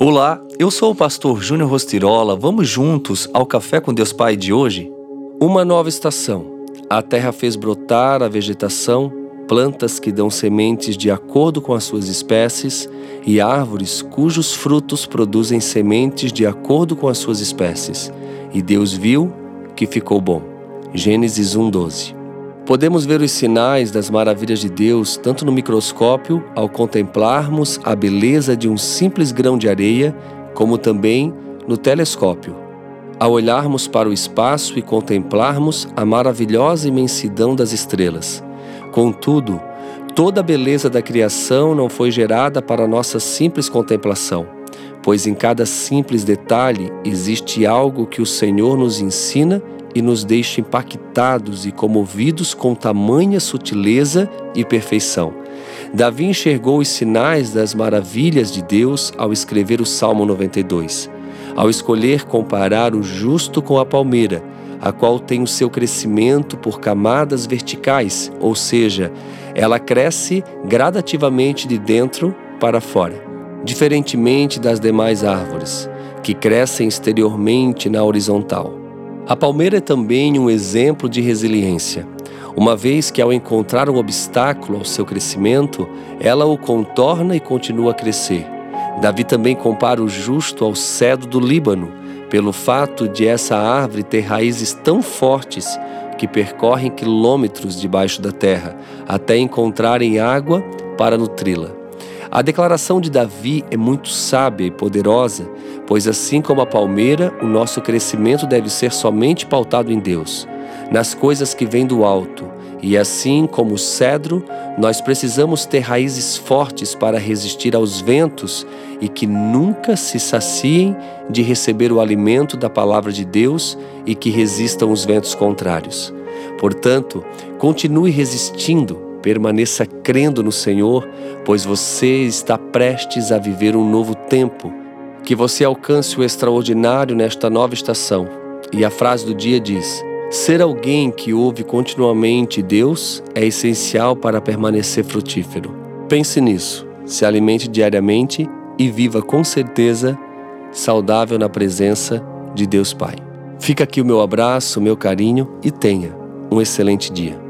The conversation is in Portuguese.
Olá, eu sou o pastor Júnior Rostirola. Vamos juntos ao Café com Deus Pai de hoje? Uma nova estação. A terra fez brotar a vegetação, plantas que dão sementes de acordo com as suas espécies e árvores cujos frutos produzem sementes de acordo com as suas espécies. E Deus viu que ficou bom. Gênesis 1:12. Podemos ver os sinais das maravilhas de Deus tanto no microscópio, ao contemplarmos a beleza de um simples grão de areia, como também no telescópio, ao olharmos para o espaço e contemplarmos a maravilhosa imensidão das estrelas. Contudo, toda a beleza da criação não foi gerada para nossa simples contemplação, pois em cada simples detalhe existe algo que o Senhor nos ensina e nos deixa impactados e comovidos com tamanha sutileza e perfeição. Davi enxergou os sinais das maravilhas de Deus ao escrever o Salmo 92, ao escolher comparar o justo com a palmeira, a qual tem o seu crescimento por camadas verticais, ou seja, ela cresce gradativamente de dentro para fora, diferentemente das demais árvores, que crescem exteriormente na horizontal. A palmeira é também um exemplo de resiliência, uma vez que, ao encontrar um obstáculo ao seu crescimento, ela o contorna e continua a crescer. Davi também compara o justo ao cedro do Líbano, pelo fato de essa árvore ter raízes tão fortes que percorrem quilômetros debaixo da terra, até encontrarem água para nutri-la. A declaração de Davi é muito sábia e poderosa, pois assim como a palmeira, o nosso crescimento deve ser somente pautado em Deus, nas coisas que vêm do alto. E assim como o cedro, nós precisamos ter raízes fortes para resistir aos ventos e que nunca se saciem de receber o alimento da palavra de Deus e que resistam os ventos contrários. Portanto, continue resistindo Permaneça crendo no Senhor, pois você está prestes a viver um novo tempo. Que você alcance o extraordinário nesta nova estação. E a frase do dia diz: Ser alguém que ouve continuamente Deus é essencial para permanecer frutífero. Pense nisso, se alimente diariamente e viva com certeza saudável na presença de Deus Pai. Fica aqui o meu abraço, o meu carinho e tenha um excelente dia.